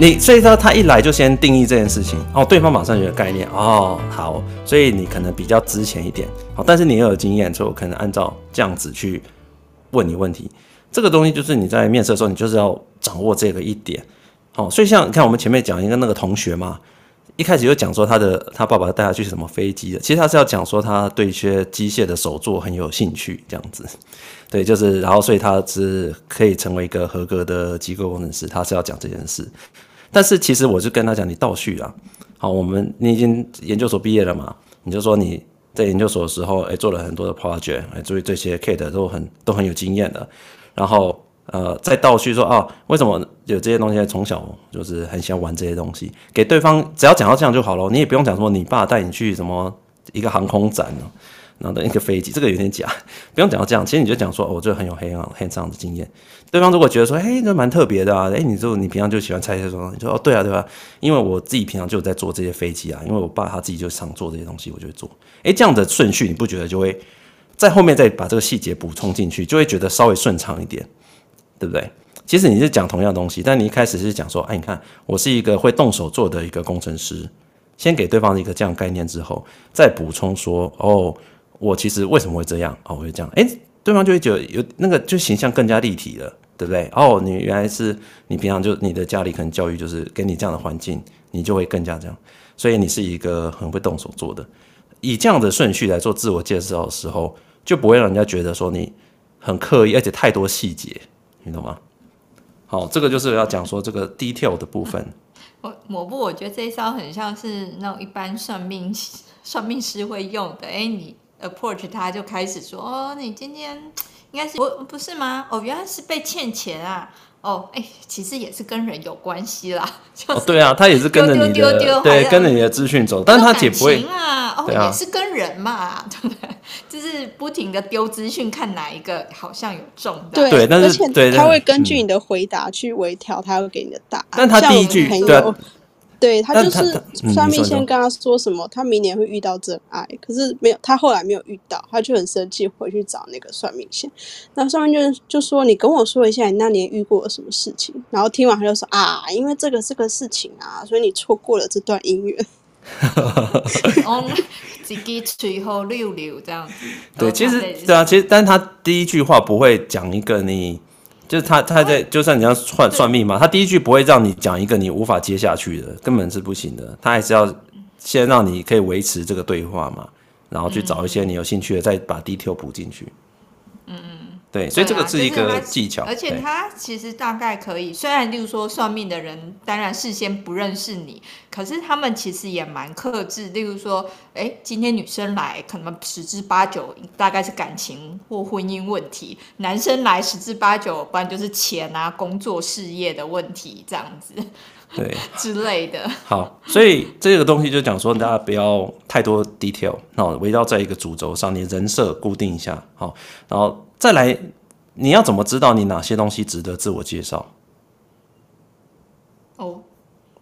你所以说他一来就先定义这件事情。哦，对方马上有个概念。哦，好，所以你可能比较之前一点，好，但是你又有经验，所以我可能按照这样子去问你问题。这个东西就是你在面试的时候，你就是要掌握这个一点，好，所以像你看我们前面讲一个那个同学嘛，一开始就讲说他的他爸爸带他去什么飞机的，其实他是要讲说他对一些机械的手作很有兴趣，这样子，对，就是然后所以他是可以成为一个合格的机构工程师，他是要讲这件事。但是其实我就跟他讲，你倒叙啊，好，我们你已经研究所毕业了嘛，你就说你在研究所的时候，哎，做了很多的 project，哎，所以这些 kit 都很都很有经验的。然后呃，再倒叙说啊，为什么有这些东西？从小就是很喜欢玩这些东西，给对方只要讲到这样就好了，你也不用讲说你爸带你去什么一个航空展，然后的一个飞机，这个有点假，不用讲到这样，其实你就讲说，我就很有黑暗黑这样的经验。对方如果觉得说，嘿，这蛮特别的啊，哎，你就你平常就喜欢拆这些东西，你说哦，对啊，对啊，因为我自己平常就有在做这些飞机啊，因为我爸他自己就常做这些东西，我就会做。哎，这样的顺序你不觉得就会在后面再把这个细节补充进去，就会觉得稍微顺畅一点。对不对？其实你是讲同样东西，但你一开始是讲说，哎，你看我是一个会动手做的一个工程师，先给对方一个这样概念之后，再补充说，哦，我其实为什么会这样？哦，我会这样，哎，对方就会觉得有那个就形象更加立体了，对不对？哦，你原来是你平常就你的家里可能教育就是给你这样的环境，你就会更加这样，所以你是一个很会动手做的，以这样的顺序来做自我介绍的时候，就不会让人家觉得说你很刻意，而且太多细节。你懂吗？好，这个就是要讲说这个 detail 的部分。我抹布，我觉得这一招很像是那种一般算命算命师会用的。哎，你 approach 他就开始说，哦，你今天应该是不不是吗？哦，原来是被欠钱啊。哦，哎，其实也是跟人有关系啦。就是、哦，对啊，他也是跟着你的，丢丢丢丢对，跟着你的资讯走，但他也不会啊。哦，也是跟人嘛，对不对？就是不停的丢资讯，看哪一个好像有中的。对，但是对，他会根据你的回答去微调，他会给你的答案。但他第一句对。对，他就是算命先跟他说什么，他明年会遇到真爱，可是没有，他后来没有遇到，他就很生气，回去找那个算命先。那算命就就说，你跟我说一下你那年遇过了什么事情。然后听完他就说啊，因为这个这个事情啊，所以你错过了这段姻缘。自己随后溜溜这样子。对，其实对啊，其实但是他第一句话不会讲一个你。就是他，他在就算你要算算命嘛，他第一句不会让你讲一个你无法接下去的，根本是不行的。他还是要先让你可以维持这个对话嘛，然后去找一些你有兴趣的，再把 detail 补进去。嗯嗯。对，所以这个是一个技巧，而且他其实大概可以，虽然例如说算命的人，当然事先不认识你，可是他们其实也蛮克制。例如说，哎，今天女生来，可能十之八九大概是感情或婚姻问题；男生来十之八九，不然就是钱啊、工作、事业的问题这样子，对 之类的。好，所以这个东西就讲说，大家不要太多 detail，那围绕在一个主轴上，你人设固定一下，好，然后。再来，你要怎么知道你哪些东西值得自我介绍？哦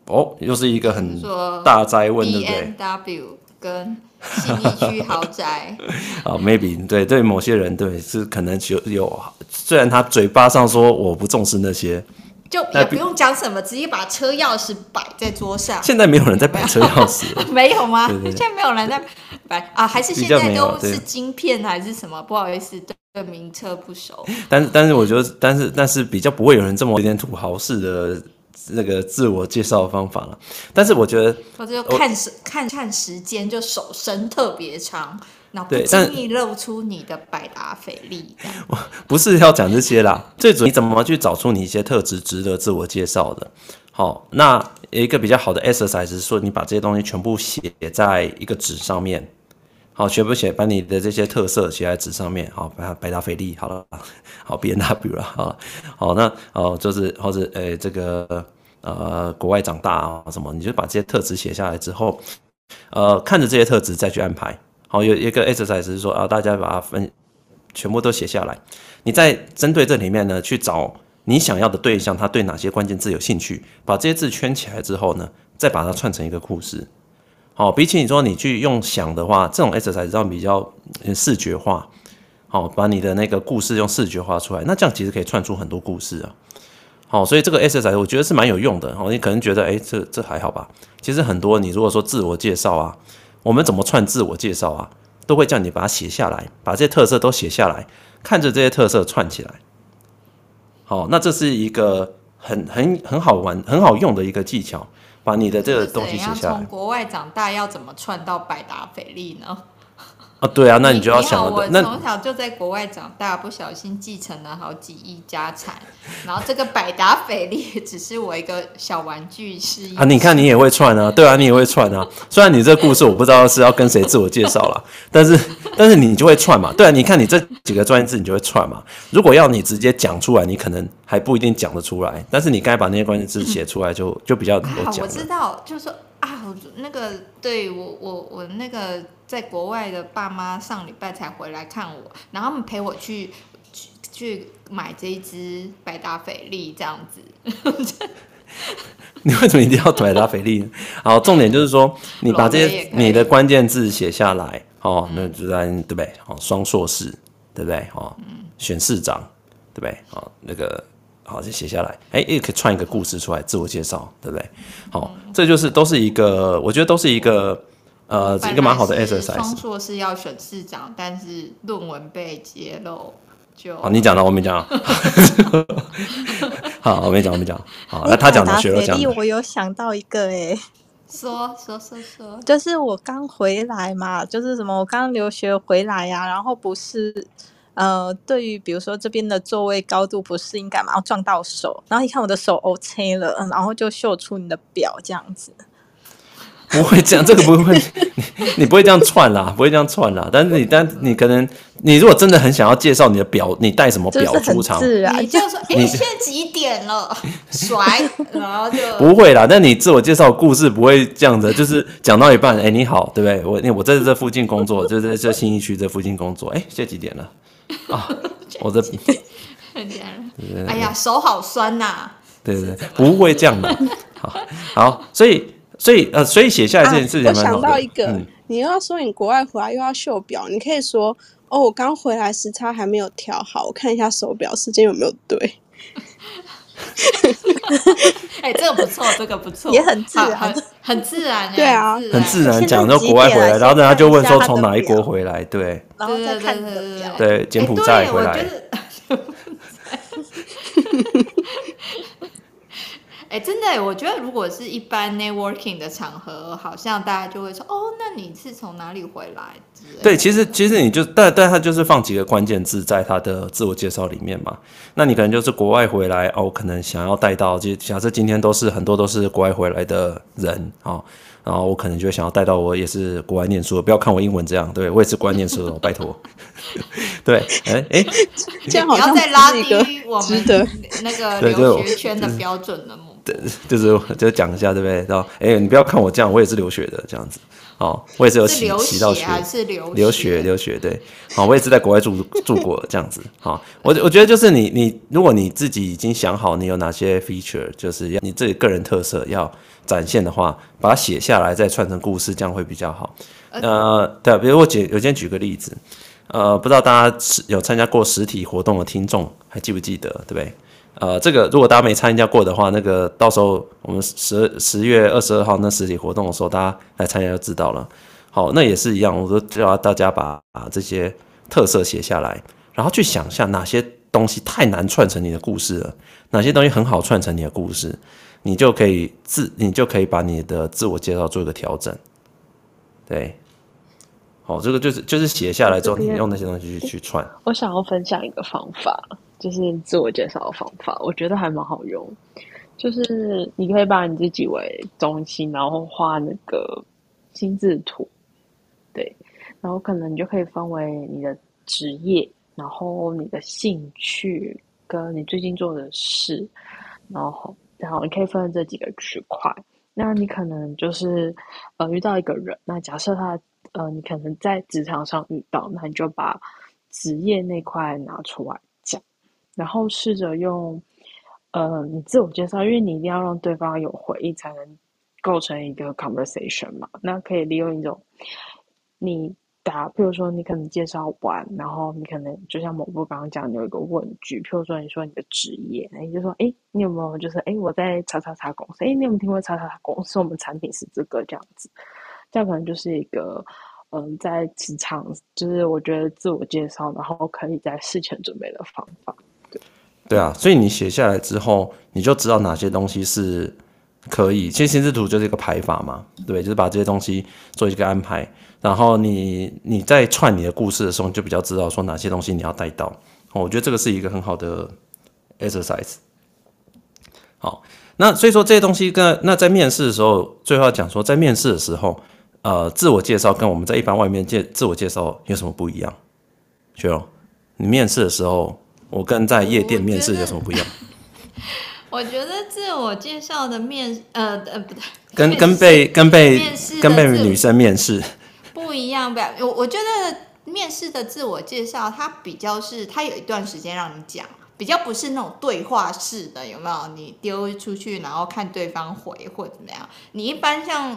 哦，又是一个很大灾问，对不对？BMW 跟新一区豪宅。啊，maybe 对对，某些人对是可能有有，虽然他嘴巴上说我不重视那些。就也不用讲什么，直接把车钥匙摆在桌上。现在没有人在摆车钥匙，没有吗？对对对，现在没有人在摆啊？还是现在都是晶片还是什么？不好意思，对名车不熟。但是但是我觉得，但是但是比较不会有人这么有点土豪式的那个自我介绍的方法了。但是我觉得，我就看时看看时间，就手伸特别长。那不轻易露出你的百达翡丽，我不是要讲这些啦，最主要你怎么去找出你一些特质值得自我介绍的？好，那有一个比较好的 exercise 是说，你把这些东西全部写在一个纸上面，好，全部写，把你的这些特色写在纸上面，好，把百达翡丽，好了，好 B N W 了，好，好，那哦，就是或者诶，这个呃，国外长大啊什么，你就把这些特质写下来之后，呃，看着这些特质再去安排。好，有一个 exercise 是说啊，大家把它分全部都写下来。你在针对这里面呢，去找你想要的对象，他对哪些关键字有兴趣，把这些字圈起来之后呢，再把它串成一个故事。好，比起你说你去用想的话，这种 exercise 要比较视觉化。好，把你的那个故事用视觉化出来，那这样其实可以串出很多故事啊。好，所以这个 SSI 我觉得是蛮有用的。好，你可能觉得，哎，这这还好吧？其实很多，你如果说自我介绍啊，我们怎么串自我介绍啊，都会叫你把它写下来，把这些特色都写下来，看着这些特色串起来。好，那这是一个很很很好玩、很好用的一个技巧，把你的这个东西写下来。从国外长大要怎么串到百达翡丽呢？啊，对啊，那你就要想我从小就在国外长大，不小心继承了好几亿家产，然后这个百达翡丽只是我一个小玩具是一。啊，你看你也会串啊，对啊，你也会串啊。虽然你这故事我不知道是要跟谁自我介绍了，但是但是你就会串嘛。对啊，你看你这几个专业字你就会串嘛。如果要你直接讲出来，你可能还不一定讲得出来。但是你该把那些关键字写出来就，就就比较能够讲。我知道，就是说啊，那个对我我我那个。在国外的爸妈上礼拜才回来看我，然后他们陪我去去去买这一支百达翡丽这样子。你为什么一定要百达翡丽？好，重点就是说，你把这些你的关键字写下来，哦，那就在对不对？哦，双硕士，对不对？哦，选市长，对不对？哦，那个好，就写下来，哎，也可以串一个故事出来，自我介绍，对不对？好，这就是都是一个，我觉得都是一个。呃，一个蛮好的 exercise。双硕士要选市长，但是论文被揭露，就好。你讲的，我没讲。好，我没讲，我没讲。好，那他讲的学了讲。我有想到一个诶，说说说说，就是我刚回来嘛，就是什么，我刚留学回来呀、啊，然后不是呃，对于比如说这边的座位高度不适应，干嘛要撞到手？然后一看我的手 OK 了，嗯，然后就秀出你的表这样子。不会这样，这个不会，你你不会这样串啦，不会这样串啦。但是你，但你可能，你如果真的很想要介绍你的表，你带什么表出场？是啊，你就说，哎，现在几点了？甩，然后就不会啦。但你自我介绍故事不会这样子，就是讲到一半，哎，你好，对不对？我，我在这附近工作，就在这信义区这附近工作。哎，现在几点了？啊，我这，哎呀，手好酸呐。对对对，不会这样的。好，好，所以。所以呃，所以写下来这件事情、啊，我想到一个，嗯、你又要说你国外回来又要秀表，你可以说哦，我刚回来时差还没有调好，我看一下手表时间有没有对。哎、欸，这个不错，这个不错，也很自然，很很自然，对啊，很自然。讲到国外回来，然后人家就问说从哪一国回来，对，然后再看你的表，对，柬埔寨回来。哎，真的，我觉得如果是一般 networking 的场合，好像大家就会说，哦，那你是从哪里回来？对，其实其实你就，但但他就是放几个关键字在他的自我介绍里面嘛。那你可能就是国外回来哦，可能想要带到，就假设今天都是很多都是国外回来的人哦。然后我可能就想要带到我也是国外念书，不要看我英文这样，对我也是国外念书的，拜托。对，哎哎，这样好像不要再拉低我们那个留学圈的标准了。就是就讲一下，对不对？然后，哎，你不要看我这样，我也是留学的，这样子。哦，我也是有洗洗到学，还是留留学留学，对。好，我也是在国外住住过，这样子。好，我我觉得就是你你，如果你自己已经想好你有哪些 feature，就是要你自己个人特色要展现的话，把它写下来再串成故事，这样会比较好。呃，对，比如我举，我先举个例子。呃，不知道大家有参加过实体活动的听众还记不记得，对不对？呃，这个如果大家没参加过的话，那个到时候我们十十月二十二号那实体活动的时候，大家来参加就知道了。好，那也是一样，我都叫大家把啊这些特色写下来，然后去想象哪些东西太难串成你的故事了，哪些东西很好串成你的故事，你就可以自你就可以把你的自我介绍做一个调整。对，好，这个就是就是写下来之后，你用那些东西去去串。我想要分享一个方法。就是自我介绍的方法，我觉得还蛮好用。就是你可以把你自己为中心，然后画那个心智图，对，然后可能你就可以分为你的职业，然后你的兴趣，跟你最近做的事，然后然后你可以分这几个区块。那你可能就是呃遇到一个人，那假设他呃你可能在职场上遇到，那你就把职业那块拿出来讲。然后试着用，呃，你自我介绍，因为你一定要让对方有回应，才能构成一个 conversation 嘛。那可以利用一种你答，譬如说你可能介绍完，然后你可能就像某部刚刚讲，你有一个问句，譬如说你说你的职业，那你就说，哎，你有没有就是，哎，我在叉叉叉公司，哎，你有没有听过叉叉叉公司？我们产品是这个这样子，这可能就是一个，嗯，在职场就是我觉得自我介绍，然后可以在事前准备的方法。对，对啊，所以你写下来之后，你就知道哪些东西是。可以，其实心智图就是一个排法嘛，对，就是把这些东西做一个安排，然后你你在串你的故事的时候，你就比较知道说哪些东西你要带到。我觉得这个是一个很好的 exercise。好，那所以说这些东西跟那在面试的时候，最后要讲说，在面试的时候，呃，自我介绍跟我们在一般外面介自我介绍有什么不一样？雪柔，你面试的时候，我跟在夜店面试有什么不一样？我觉得自我介绍的面，呃呃不对，跟跟被跟被跟被女生面试不一样，不，我我觉得面试的自我介绍，它比较是它有一段时间让你讲，比较不是那种对话式的，有没有？你丢出去，然后看对方回或怎么样？你一般像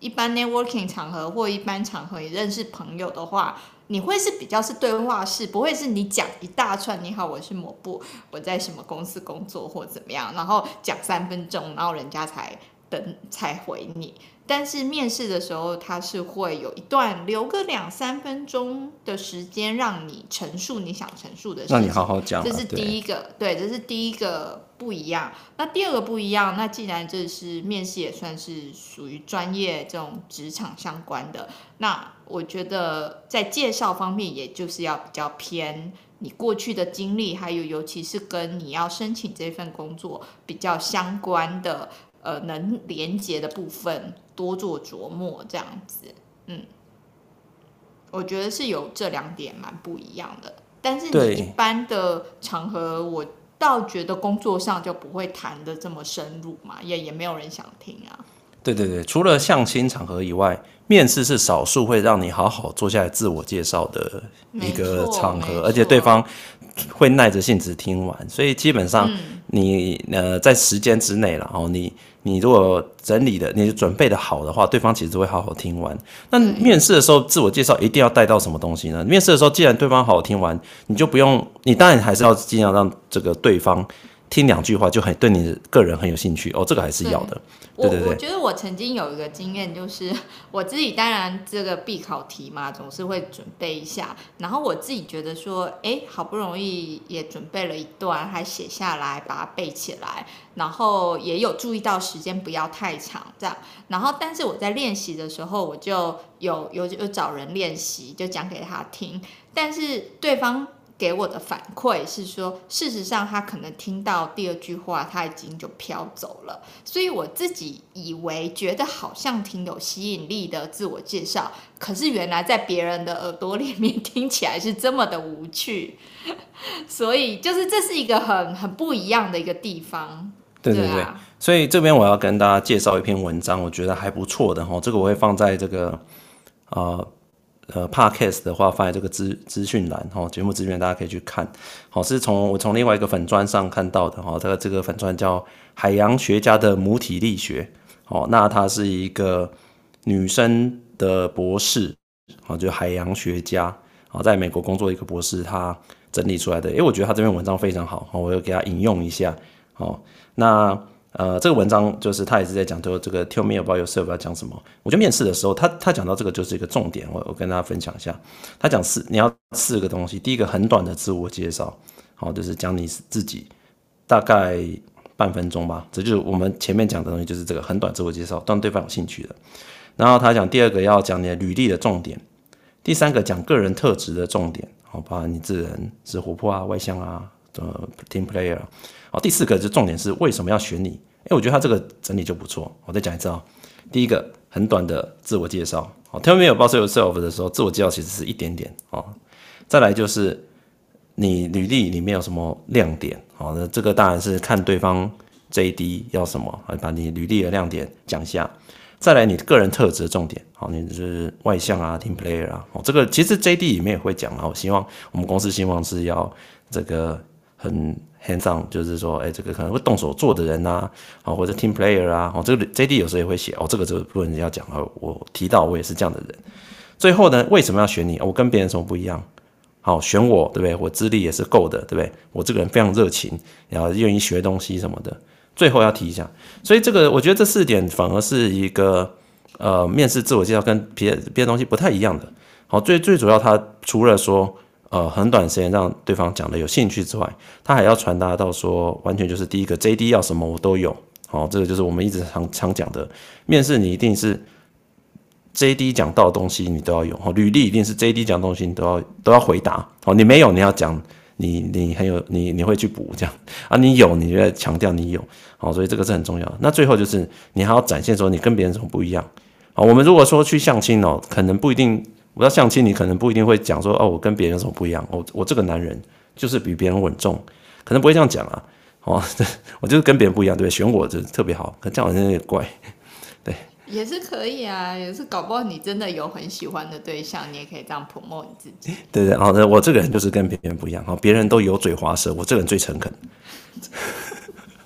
一般 networking 场合或一般场合，你认识朋友的话。你会是比较是对话式，不会是你讲一大串。你好，我是某部，我在什么公司工作或怎么样，然后讲三分钟，然后人家才等才回你。但是面试的时候，他是会有一段留个两三分钟的时间，让你陈述你想陈述的事情。让你好好讲啊，这是第一个，对，对，这是第一个不一样。那第二个不一样，那既然这是面试，也算是属于专业这种职场相关的，那我觉得在介绍方面，也就是要比较偏你过去的经历，还有尤其是跟你要申请这份工作比较相关的。呃，能连接的部分多做琢磨，这样子，嗯，我觉得是有这两点蛮不一样的。但是你一般的场合，我倒觉得工作上就不会谈的这么深入嘛，也也没有人想听啊。对对对，除了相亲场合以外，面试是少数会让你好好坐下来自我介绍的一个场合，而且对方会耐着性子听完，所以基本上你、嗯、呃在时间之内，了哦你。你如果整理的，你准备的好的话，对方其实都会好好听完。那面试的时候，自我介绍一定要带到什么东西呢？面试的时候，既然对方好好听完，你就不用，你当然还是要尽量让这个对方。听两句话就很对你个人很有兴趣哦，这个还是要的。对对对，我觉得我曾经有一个经验，就是我自己当然这个必考题嘛，总是会准备一下。然后我自己觉得说，哎，好不容易也准备了一段，还写下来，把它背起来。然后也有注意到时间不要太长，这样。然后但是我在练习的时候，我就有有有找人练习，就讲给他听。但是对方。给我的反馈是说，事实上他可能听到第二句话，他已经就飘走了。所以我自己以为觉得好像挺有吸引力的自我介绍，可是原来在别人的耳朵里面听起来是这么的无趣。所以就是这是一个很很不一样的一个地方。对对对，对啊，所以这边我要跟大家介绍一篇文章，我觉得还不错的哈。这个我会放在这个呃。呃，Podcast 的话放在这个资资讯栏哈，节目资源大家可以去看。好，是从我从另外一个粉砖上看到的哈，这个这个粉砖叫海洋学家的母体力学。哦，那她是一个女生的博士，哦，就海洋学家，哦，在美国工作一个博士，她整理出来的。诶，我觉得她这篇文章非常好，我要给她引用一下。哦，那。呃，这个文章就是他也是在讲，说这个 tell me about yourself 要讲什么。我觉得面试的时候，他他讲到这个就是一个重点，我我跟大家分享一下。他讲四，你要四个东西。第一个很短的自我介绍，好，就是讲你自己，大概半分钟吧。这就是我们前面讲的东西，就是这个很短自我介绍，让对方有兴趣的。然后他讲第二个要讲你的履历的重点，第三个讲个人特质的重点，好，包括你这人是活泼啊、外向啊、呃，team player。好，第四个就重点是为什么要选你？诶，我觉得他这个整理就不错。我再讲一次啊，第一个很短的自我介绍，好，tell me about yourself 的时候，自我介绍其实是一点点哦。再来就是你履历里面有什么亮点，好，那这个当然是看对方 JD 要什么，把你履历的亮点讲一下。再来你个人特质的重点，好，你是外向啊，team player 啊，哦，这个其实 JD 里面也会讲啊。我希望我们公司希望是要这个很。Hands on 就是说，哎，这个可能会动手做的人呐，好，或者 team player 啊，哦，这个 JD 有时候也会写，哦，这个这个部分要讲啊，我提到我也是这样的人，最后呢，为什么要选你？我跟别人什么不一样？好，选我，对不对？我资历也是够的，对不对？我这个人非常热情，然后愿意学东西什么的。最后要提一下，所以这个我觉得这四点反而是一个呃面试自我介绍跟别别的东西不太一样的。好，最最主要，他除了说呃很短时间让对方讲的有兴趣之外，他还要传达到说完全就是第一个 JD 要什么我都有。好，这个就是我们一直常常讲的，面试你一定是。JD 讲到的东西你都要有，哦，履历一定是 JD 讲的东西你都要都要回答，哦，你没有你要讲，你你很有你你会去补这样啊，你有你就要强调你有，好，所以这个是很重要。那最后就是你还要展现说你跟别人怎么不一样，啊，我们如果说去相亲哦，可能不一定，我要相亲你可能不一定会讲说哦，我跟别人有什么不一样，我我这个男人就是比别人稳重，可能不会这样讲啊，哦，我就是跟别人不一样，对，选我就特别好，可这样好像有点怪。也是可以啊，也是搞不好你真的有很喜欢的对象，你也可以这样 promote 你自己。对对，好的，我这个人就是跟别人不一样，哈，别人都油嘴滑舌，我这个人最诚恳。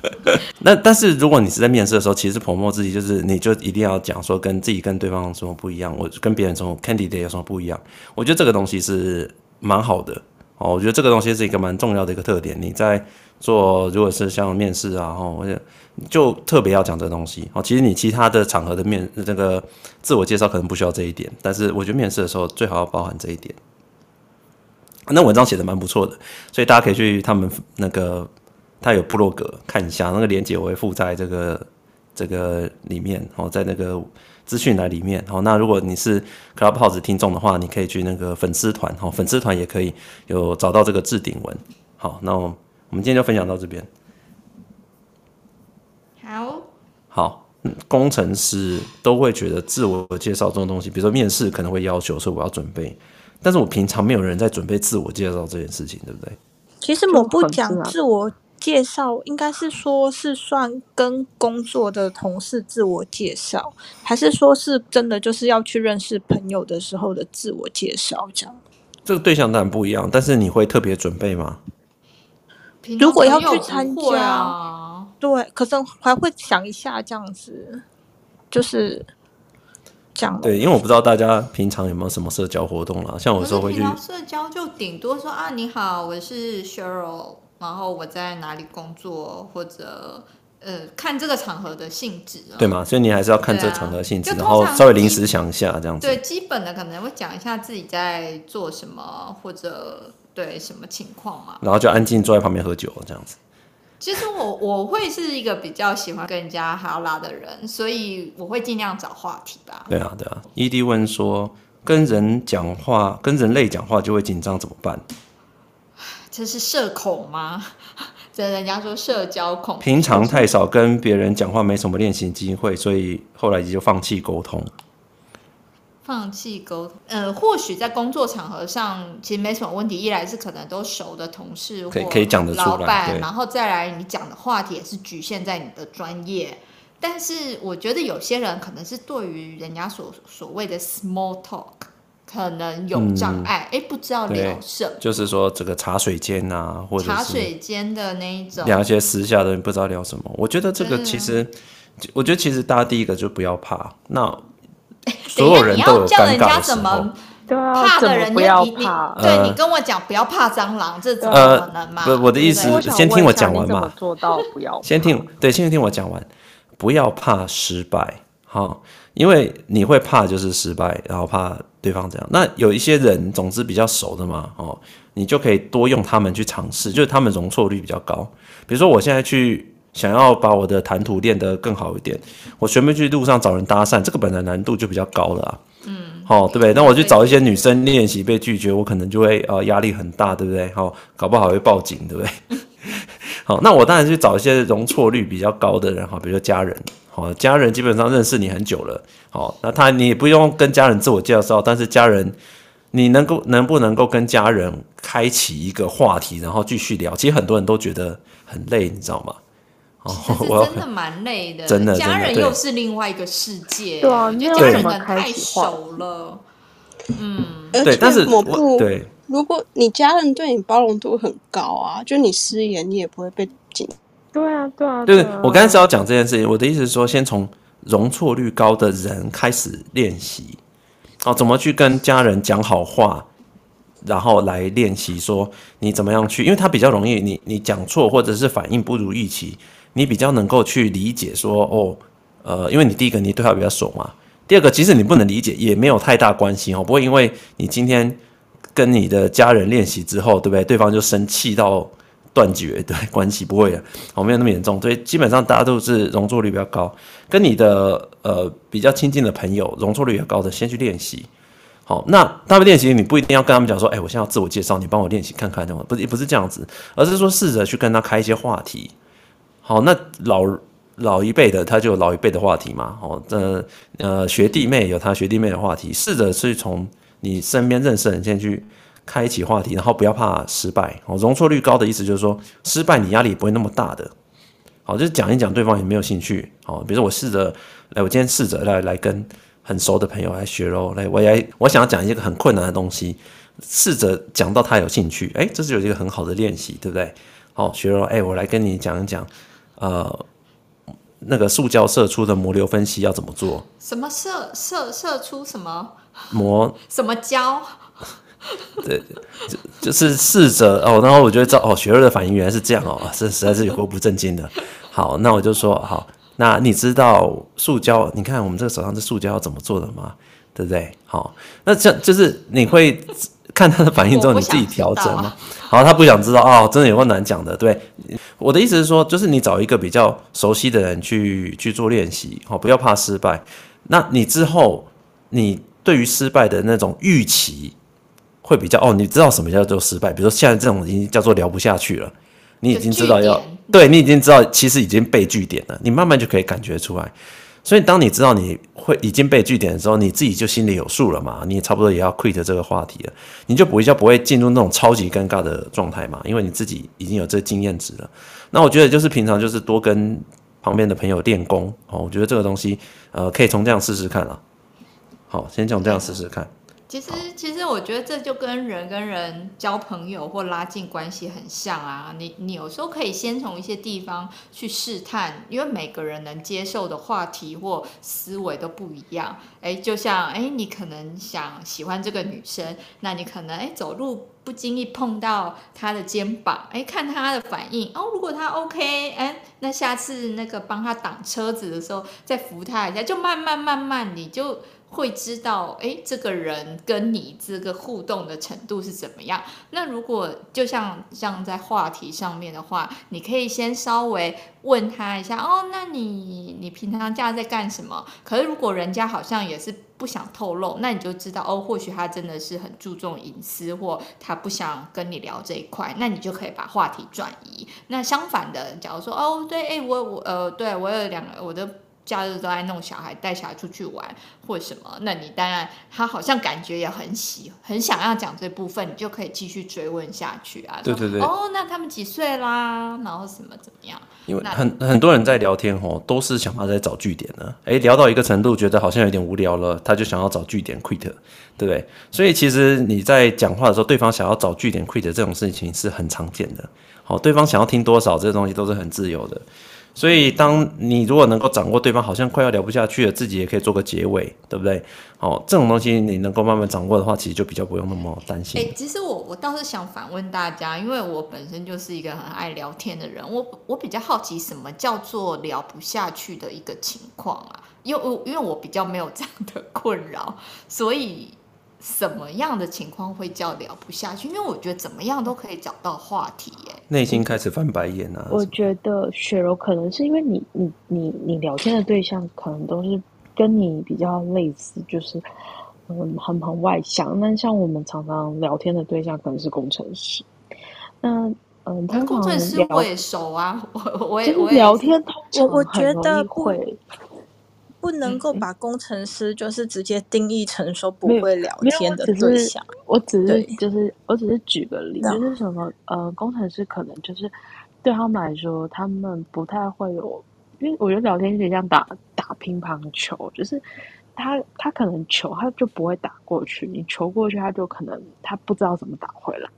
那但是如果你是在面试的时候，其实 promote 自己就是你就一定要讲说跟自己跟对方什么不一样，我跟别人从 candidate 有什么不一样，我觉得这个东西是蛮好的哦，我觉得这个东西是一个蛮重要的一个特点，你在。做如果是像面试啊，吼，或者就特别要讲这东西哦。其实你其他的场合的面这个自我介绍可能不需要这一点，但是我觉得面试的时候最好要包含这一点。那文章写的蛮不错的，所以大家可以去他们那个他有部落格看一下，那个链接我会附在这个这个里面哦，在那个资讯栏里面哦。那如果你是 Clubhouse 听众的话，你可以去那个粉丝团哦，粉丝团也可以有找到这个置顶文。好，那我。我们今天就分享到这边。好，好，工程师都会觉得自我介绍这种东西，比如说面试可能会要求说我要准备，但是我平常没有人在准备自我介绍这件事情，对不对？其实我不讲自我介绍，应该是说是算跟工作的同事自我介绍，还是说是真的就是要去认识朋友的时候的自我介绍这样？这个对象当然不一样，但是你会特别准备吗？如果要去参加，啊、对，可是还会想一下这样子，就是这样。对，因为我不知道大家平常有没有什么社交活动啦，像我有时候会去社交，就顶多说啊，你好，我是 Cheryl，然后我在哪里工作，或者呃，看这个场合的性质，对吗？所以你还是要看这个场合的性质，啊、然后稍微临时想一下这样子。对，基本的可能会讲一下自己在做什么，或者。对什么情况嘛？然后就安静坐在旁边喝酒这样子。其实我我会是一个比较喜欢跟人家哈拉的人，所以我会尽量找话题吧。对啊，对啊。ED 问说，跟人讲话，跟人类讲话就会紧张，怎么办？这是社恐吗？这人家说社交恐。平常太少跟别人讲话，没什么练习机会，所以后来就放弃沟通。放弃沟通，呃，或许在工作场合上其实没什么问题。一来是可能都熟的同事或老板，然后再来你讲的话题也是局限在你的专业。但是我觉得有些人可能是对于人家所所谓的 small talk 可能有障碍，哎、嗯，不知道聊什么。就是说这个茶水间啊，或者茶水间的那一种聊一些私下的，不知道聊什么。我觉得这个其实，我觉得其实大家第一个就不要怕。那 所有人都有尴尬的时候，怕的人不要怕。对，你跟我讲不要怕蟑螂，这怎么可能嘛？不，我的意思先听我讲完嘛。做到不要先听，对，先听我讲完，不要怕失败，哈，因为你会怕就是失败，然后怕对方这样。那有一些人，总之比较熟的嘛，哦，你就可以多用他们去尝试，就是他们容错率比较高。比如说我现在去。想要把我的谈吐练得更好一点，我随便去路上找人搭讪，这个本来难度就比较高了啊。嗯，好，对不对？那我去找一些女生练习被拒绝，我可能就会呃压力很大，对不对？好，搞不好会报警，对不对？好，那我当然去找一些容错率比较高的人，哈，比如说家人，好，家人基本上认识你很久了，好，那他你也不用跟家人自我介绍，但是家人你能够能不能够跟家人开启一个话题，然后继续聊？其实很多人都觉得很累，你知道吗？我真的蛮累的，真的，家人又是另外一个世界，对啊，因为家人们太熟了，嗯，对，但是我不对，如果你家人对你包容度很高啊，就你失言你也不会被禁。对啊，对啊，对，我刚才是要讲这件事情，我的意思是说，先从容错率高的人开始练习，哦，怎么去跟家人讲好话，然后来练习说你怎么样去，因为他比较容易你，你你讲错或者是反应不如预期，你比较能够去理解说哦，呃，因为你第一个你对他比较熟嘛，第二个即使你不能理解也没有太大关系哦，不会因为你今天跟你的家人练习之后，对不对？对方就生气到。断绝 对关系不会的，哦，没有那么严重，所以基本上大家都是容错率比较高。跟你的呃比较亲近的朋友，容错率比较高的，先去练习。好，那他们练习，你不一定要跟他们讲说，哎，我现在要自我介绍，你帮我练习看看，这样不是不是这样子，而是说试着去跟他开一些话题。好，那老老一辈的他就有老一辈的话题嘛，哦，这呃学弟妹有他学弟妹的话题，试着去从你身边认识的人先去。开启话题，然后不要怕失败。哦，容错率高的意思就是说，失败你压力也不会那么大的。好，就是讲一讲，对方也没有兴趣。好，比如说我试着来，我今天试着来来跟很熟的朋友来学喽。来，我来，我想要讲一个很困难的东西，试着讲到他有兴趣。哎，这是有一个很好的练习，对不对？好，学喽。哎，我来跟你讲一讲，呃，那个塑胶射出的膜流分析要怎么做？什么射射射出什么膜？什么胶？对，就就是试着哦，然后我就知道哦，雪儿的反应原来是这样哦，这实在是有够不正经的。好，那我就说好，那你知道塑胶？你看我们这个手上这塑胶要怎么做的吗？对不对？好，那这就是你会看他的反应之后，你自己调整吗？好，他不想知道哦，真的有够难讲的。对，我的意思是说，就是你找一个比较熟悉的人去去做练习，好，不要怕失败。那你之后，你对于失败的那种预期。会比较哦，你知道什么叫做失败？比如说现在这种已经叫做聊不下去了，你已经知道要对，你已经知道其实已经被据点了，你慢慢就可以感觉出来。所以当你知道你会已经被据点的时候，你自己就心里有数了嘛，你也差不多也要 quit 这个话题了，你就比较不会进入那种超级尴尬的状态嘛，因为你自己已经有这经验值了。那我觉得就是平常就是多跟旁边的朋友练功哦，我觉得这个东西呃可以从这样试试看啊。好，先从这样试试看。其实，其实我觉得这就跟人跟人交朋友或拉近关系很像啊。你你有时候可以先从一些地方去试探，因为每个人能接受的话题或思维都不一样。哎，就像哎，你可能想喜欢这个女生，那你可能哎走路不经意碰到她的肩膀，哎看她的反应哦。如果她 OK，哎，那下次那个帮她挡车子的时候再扶她一下，就慢慢慢慢你就。会知道，哎，这个人跟你这个互动的程度是怎么样？那如果就像像在话题上面的话，你可以先稍微问他一下，哦，那你你平常假在干什么？可是如果人家好像也是不想透露，那你就知道，哦，或许他真的是很注重隐私，或他不想跟你聊这一块，那你就可以把话题转移。那相反的，假如说，哦，对，哎，我我呃，对我有两个我的。假日都在弄小孩，带小孩出去玩或什么，那你当然他好像感觉也很喜，很想要讲这部分，你就可以继续追问下去啊。对对对。哦，那他们几岁啦？然后什么怎么样？因为很很多人在聊天哦，都是想要在找据点呢。哎，聊到一个程度，觉得好像有点无聊了，他就想要找据点 quit，对不对？所以其实你在讲话的时候，对方想要找据点 quit 这种事情是很常见的。好，对方想要听多少，这些东西都是很自由的。所以，当你如果能够掌握对方好像快要聊不下去了，自己也可以做个结尾，对不对？哦，这种东西你能够慢慢掌握的话，其实就比较不用那么担心。欸，其实我我倒是想反问大家，因为我本身就是一个很爱聊天的人，我我比较好奇什么叫做聊不下去的一个情况啊？因为因为我比较没有这样的困扰，所以。什么样的情况会叫聊不下去？因为我觉得怎么样都可以找到话题耶。内心开始翻白眼啊！我觉得雪柔可能是因为你你你你聊天的对象可能都是跟你比较类似，就是嗯很很外向。那像我们常常聊天的对象可能是工程师。那嗯，他工程师我也熟啊，我我也我聊天通常我我觉得会。不能够把工程师就是直接定义成说不会聊天的对象。我只是就是我只是举个例，就是什么呃，工程师可能就是对他们来说，他们不太会有，因为我觉得聊天有点像打打乒乓球，就是他他可能球他就不会打过去，你球过去他就可能他不知道怎么打回来。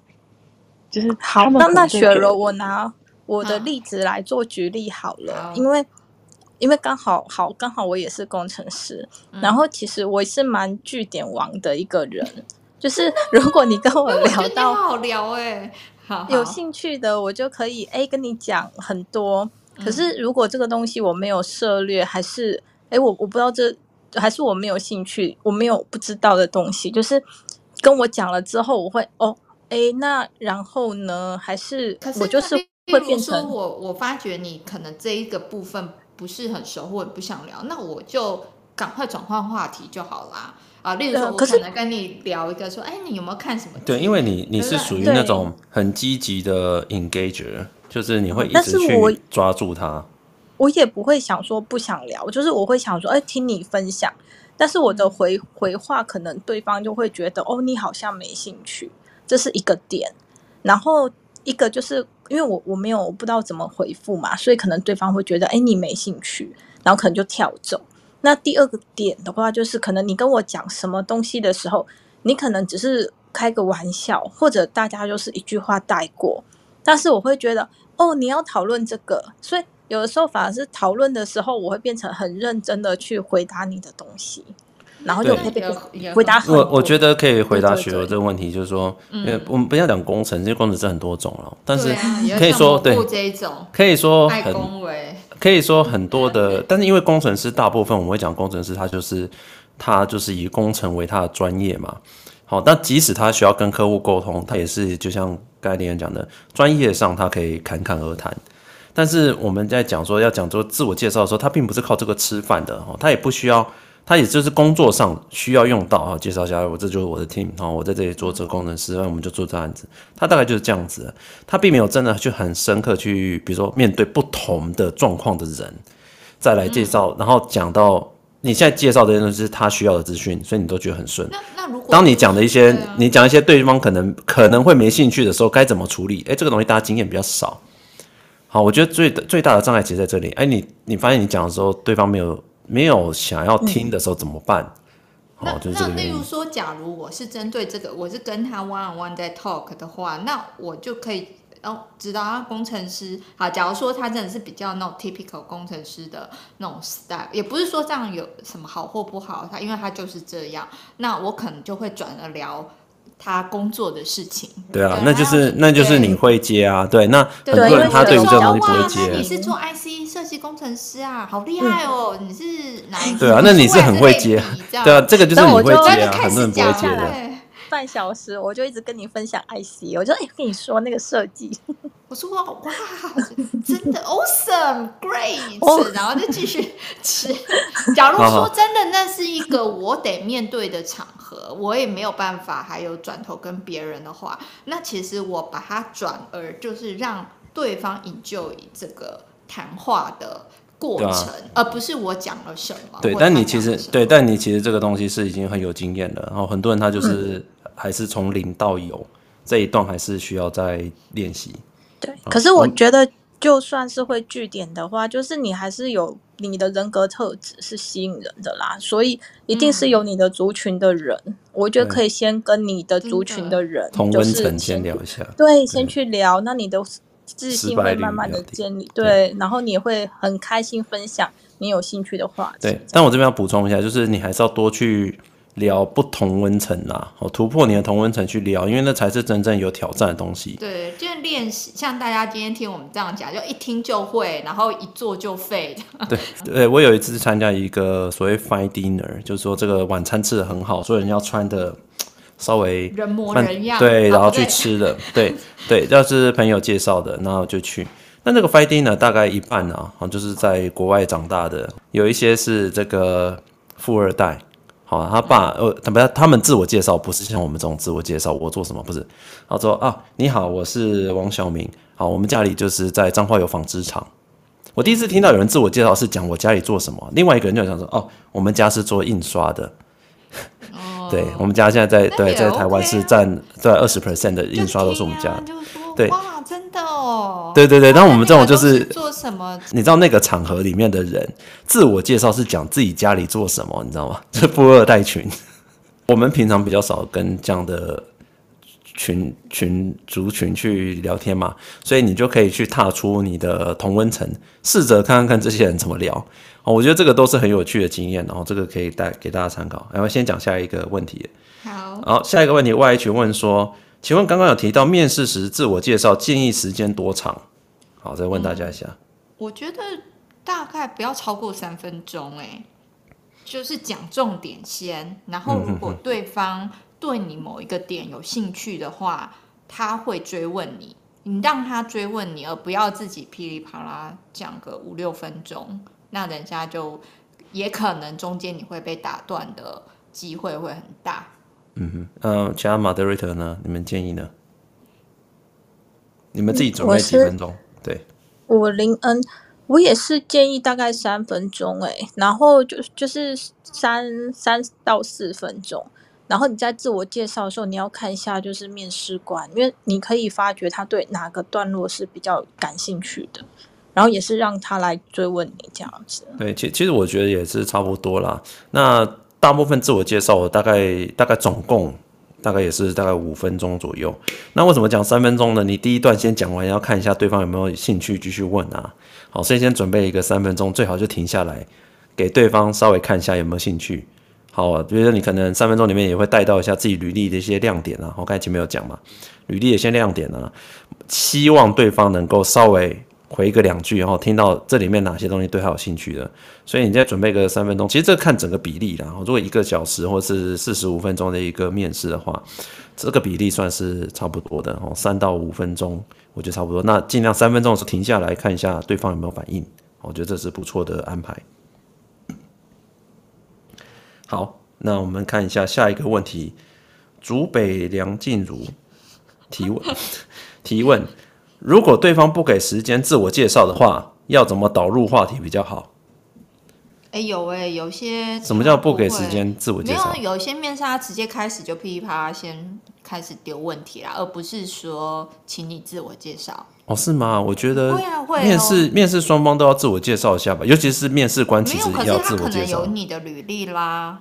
就是好，好，那那雪柔，我拿我的例子来做举例好了，因为。因为刚好好刚好我也是工程师，嗯、然后其实我是蛮据点王的一个人，就是如果你跟我聊到好聊哎，好有兴趣的我就可以哎跟你讲很多。可是如果这个东西我没有涉猎，还是哎我我不知道这还是我没有兴趣，我没有不知道的东西，就是跟我讲了之后，我会哦哎那然后呢？还是我就是会变成我我发觉你可能这一个部分。不是很熟，或者不想聊，那我就赶快转换话题就好啦。啊，例如说，我可能跟你聊一个，说，哎，你有没有看什么？对，因为你你是属于那种很积极的 engager，就是你会一直去抓住他。我，我也不会想说不想聊，就是我会想说，哎，听你分享。但是我的回回话，可能对方就会觉得，哦，你好像没兴趣，这是一个点。然后。一个就是因为我我没有我不知道怎么回复嘛，所以可能对方会觉得哎，你没兴趣，然后可能就跳走。那第二个点的话，就是可能你跟我讲什么东西的时候，你可能只是开个玩笑，或者大家就是一句话带过。但是我会觉得哦，你要讨论这个，所以有的时候反而是讨论的时候，我会变成很认真的去回答你的东西。然后就回答我，我觉得可以回答雪儿这个问题，就是说，因为我们不要讲工程，这些工程是很多种了，但是可以说对，可以说很，可以说很多的，但是因为工程师大部分我们会讲工程师，他就是他就是以工程为他的专业嘛。好，那即使他需要跟客户沟通，他也是就像刚才李讲的，专业上他可以侃侃而谈。但是我们在讲说要讲做自我介绍的时候，他并不是靠这个吃饭的哦，他也不需要。他也就是工作上需要用到啊，介绍一下，我这就是我的 team 啊，我在这里做这个工程师，那我们就做这案子。他大概就是这样子，他并没有真的去很深刻去，比如说面对不同的状况的人，再来介绍，然后讲到你现在介绍的东西是他需要的资讯，所以你都觉得很顺。那那如果当你讲的一些，你讲一些对方可能可能会没兴趣的时候，该怎么处理？哎，这个东西大家经验比较少。好，我觉得最最大的障碍其实在这里。哎，你你发现你讲的时候，对方没有。没有想要听的时候怎么办？嗯、哦，就是这个。那那例如说，假如我是针对这个，我是跟他 one on one 在 talk 的话，那我就可以哦知道他工程师。好，假如说他真的是比较那种 typical 工程师的那种 style，也不是说这样有什么好或不好，他因为他就是这样，那我可能就会转而聊。他工作的事情，对啊，那就是那就是你会接啊，对，那很多人他对于这种东西不会接。你是做 IC 设计工程师啊，好厉害哦，你是哪一？对啊，那你是很会接，对啊，这个就是你会接啊，很多人不会接的。半小时我就一直跟你分享 IC，我就哎跟你说那个设计。我说哇，真的 awesome，great，然后就继续 吃。假如说真的，那是一个我得面对的场合，我也没有办法，还有转头跟别人的话，那其实我把它转而就是让对方 enjoy 这个谈话的过程，而不是我讲了什么。对，但你其实对，但你其实这个东西是已经很有经验了，然后很多人他就是还是从零到有这一段，还是需要再练习。对，可是我觉得，就算是会据点的话，就是你还是有你的人格特质是吸引人的啦，所以一定是有你的族群的人。嗯、我觉得可以先跟你的族群的人，同温层先聊一下，对，先去聊，那你的自信会慢慢的建立，对，然后你会很开心分享你有兴趣的话题。对，但我这边要补充一下，就是你还是要多去。聊不同温层啦，哦，突破你的同温层去聊，因为那才是真正有挑战的东西。对，就是练习，像大家今天听我们这样讲，就一听就会，然后一做就废。对，对我有一次参加一个所谓 fine dinner，就是说这个晚餐吃的很好，所以人要穿的稍微人模人样，对，然后去吃的，对对，要是朋友介绍的，然后就去。那这个 fine dinner 大概一半啊，就是在国外长大的，有一些是这个富二代。好，他爸呃，他们他们自我介绍不是像我们这种自我介绍，我做什么不是？他说啊，你好，我是王小明。好，我们家里就是在彰化有纺织厂。我第一次听到有人自我介绍是讲我家里做什么，另外一个人就想说哦，我们家是做印刷的。哦，对，我们家现在在对在台湾是占在二十 percent 的印刷都是我们家。对，哇，真的哦。对对对，但我们这种就是做什么？你知道那个场合里面的人自我介绍是讲自己家里做什么，你知道吗？这 富二代群，我们平常比较少跟这样的群群族群去聊天嘛，所以你就可以去踏出你的同温层，试着看看看这些人怎么聊。哦，我觉得这个都是很有趣的经验，然后这个可以带给大家参考。然后先讲下一个问题。好，好，下一个问题，YH 问说，请问刚刚有提到面试时自我介绍建议时间多长？好，再问大家一下。我觉得大概不要超过三分钟，哎，就是讲重点先，然后如果对方对你某一个点有兴趣的话，他会追问你，你让他追问你，而不要自己噼里啪啦讲个五六分钟。那人家就也可能中间你会被打断的机会会很大。嗯哼，嗯、呃，其他 moderator 呢？你们建议呢？你们自己准备几分钟？对，我林恩，我也是建议大概三分钟，哎，然后就就是三三到四分钟，然后你在自我介绍的时候，你要看一下就是面试官，因为你可以发觉他对哪个段落是比较感兴趣的。然后也是让他来追问你这样子。对，其其实我觉得也是差不多啦。那大部分自我介绍，我大概大概总共大概也是大概五分钟左右。那为什么讲三分钟呢？你第一段先讲完，要看一下对方有没有兴趣继续问啊。好，所以先准备一个三分钟，最好就停下来给对方稍微看一下有没有兴趣。好，啊比如说你可能三分钟里面也会带到一下自己履历的一些亮点啊。我刚才前面有讲嘛，履历的一些亮点啊，希望对方能够稍微。回个两句，然后听到这里面哪些东西对他有兴趣的，所以你再准备个三分钟。其实这看整个比例啦，如果一个小时或是四十五分钟的一个面试的话，这个比例算是差不多的哦，三到五分钟我觉得差不多。那尽量三分钟的时候停下来看一下对方有没有反应，我觉得这是不错的安排。好，那我们看一下下一个问题，竹北梁静茹提问提问。如果对方不给时间自我介绍的话，要怎么导入话题比较好？哎、欸，有哎、欸，有些什么叫不给时间自我介绍？没有，有些面试他直接开始就噼里啪啦先开始丢问题啦，而不是说请你自我介绍。哦，是吗？我觉得。面试面试双方都要自我介绍一下吧，尤其是面试官其实要自我介绍。可能有你的履历啦。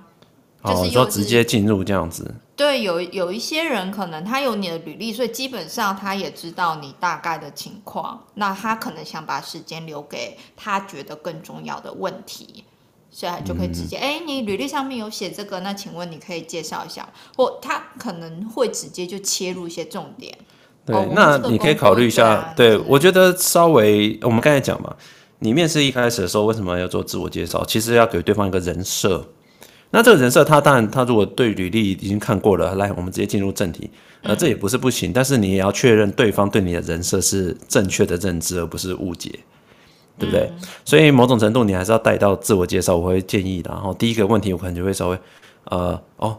哦，你说直接进入这样子。对，有有一些人可能他有你的履历，所以基本上他也知道你大概的情况。那他可能想把时间留给他觉得更重要的问题，所以他就可以直接，哎、嗯，你履历上面有写这个，那请问你可以介绍一下？或他可能会直接就切入一些重点。对，哦、那你可以考虑一下。对，我觉得稍微我们刚才讲嘛，你面试一开始的时候为什么要做自我介绍？其实要给对方一个人设。那这个人设，他当然，他如果对履历已经看过了，来，我们直接进入正题。呃，这也不是不行，但是你也要确认对方对你的人设是正确的认知，而不是误解，对不对？所以某种程度，你还是要带到自我介绍，我会建议的。然后第一个问题，我可能就会稍微，呃，哦。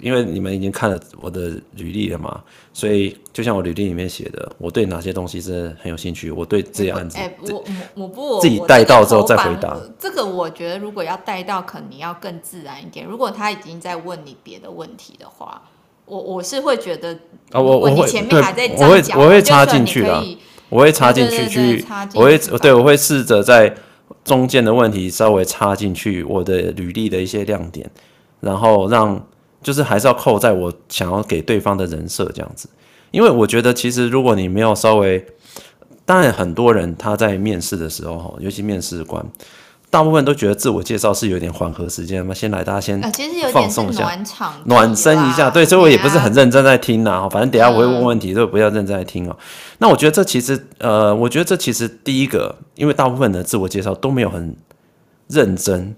因为你们已经看了我的履历了嘛，所以就像我履历里面写的，我对哪些东西是很有兴趣，我对这些案子，哎、欸，我我不自己带到之后再回答。这个我觉得如果要带到，可能你要更自然一点。如果他已经在问你别的问题的话，我我是会觉得，啊，我我会前面还在讲，我会我会插进去的，我会插进去去，我会对我会试着在中间的问题稍微插进去我的履历的一些亮点，然后让。就是还是要扣在我想要给对方的人设这样子，因为我觉得其实如果你没有稍微，当然很多人他在面试的时候，尤其面试官，大部分都觉得自我介绍是有点缓和时间嘛，先来大家先放松一下，暖身一下，对，所以我也不是很认真在听呐，反正等下我会问问题，都不要认真在听哦。那我觉得这其实呃，我觉得这其实第一个，因为大部分的自我介绍都没有很认真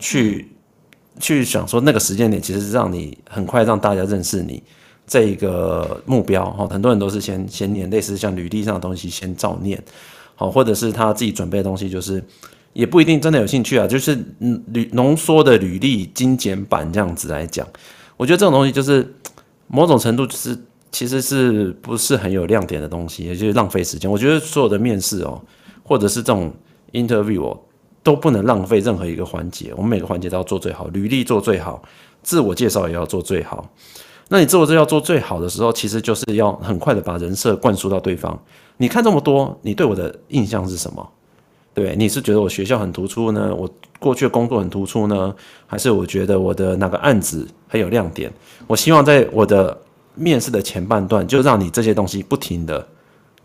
去。去想说那个时间点，其实是让你很快让大家认识你这一个目标哈。很多人都是先先念类似像履历上的东西先照念，好，或者是他自己准备的东西，就是也不一定真的有兴趣啊。就是嗯，履浓缩的履历精简版这样子来讲，我觉得这种东西就是某种程度就是其实是不是很有亮点的东西，也就是浪费时间。我觉得所有的面试哦，或者是这种 interview 哦。都不能浪费任何一个环节，我们每个环节都要做最好，履历做最好，自我介绍也要做最好。那你自我介绍做最好的时候，其实就是要很快的把人设灌输到对方。你看这么多，你对我的印象是什么？对，你是觉得我学校很突出呢？我过去的工作很突出呢？还是我觉得我的哪个案子很有亮点？我希望在我的面试的前半段就让你这些东西不停的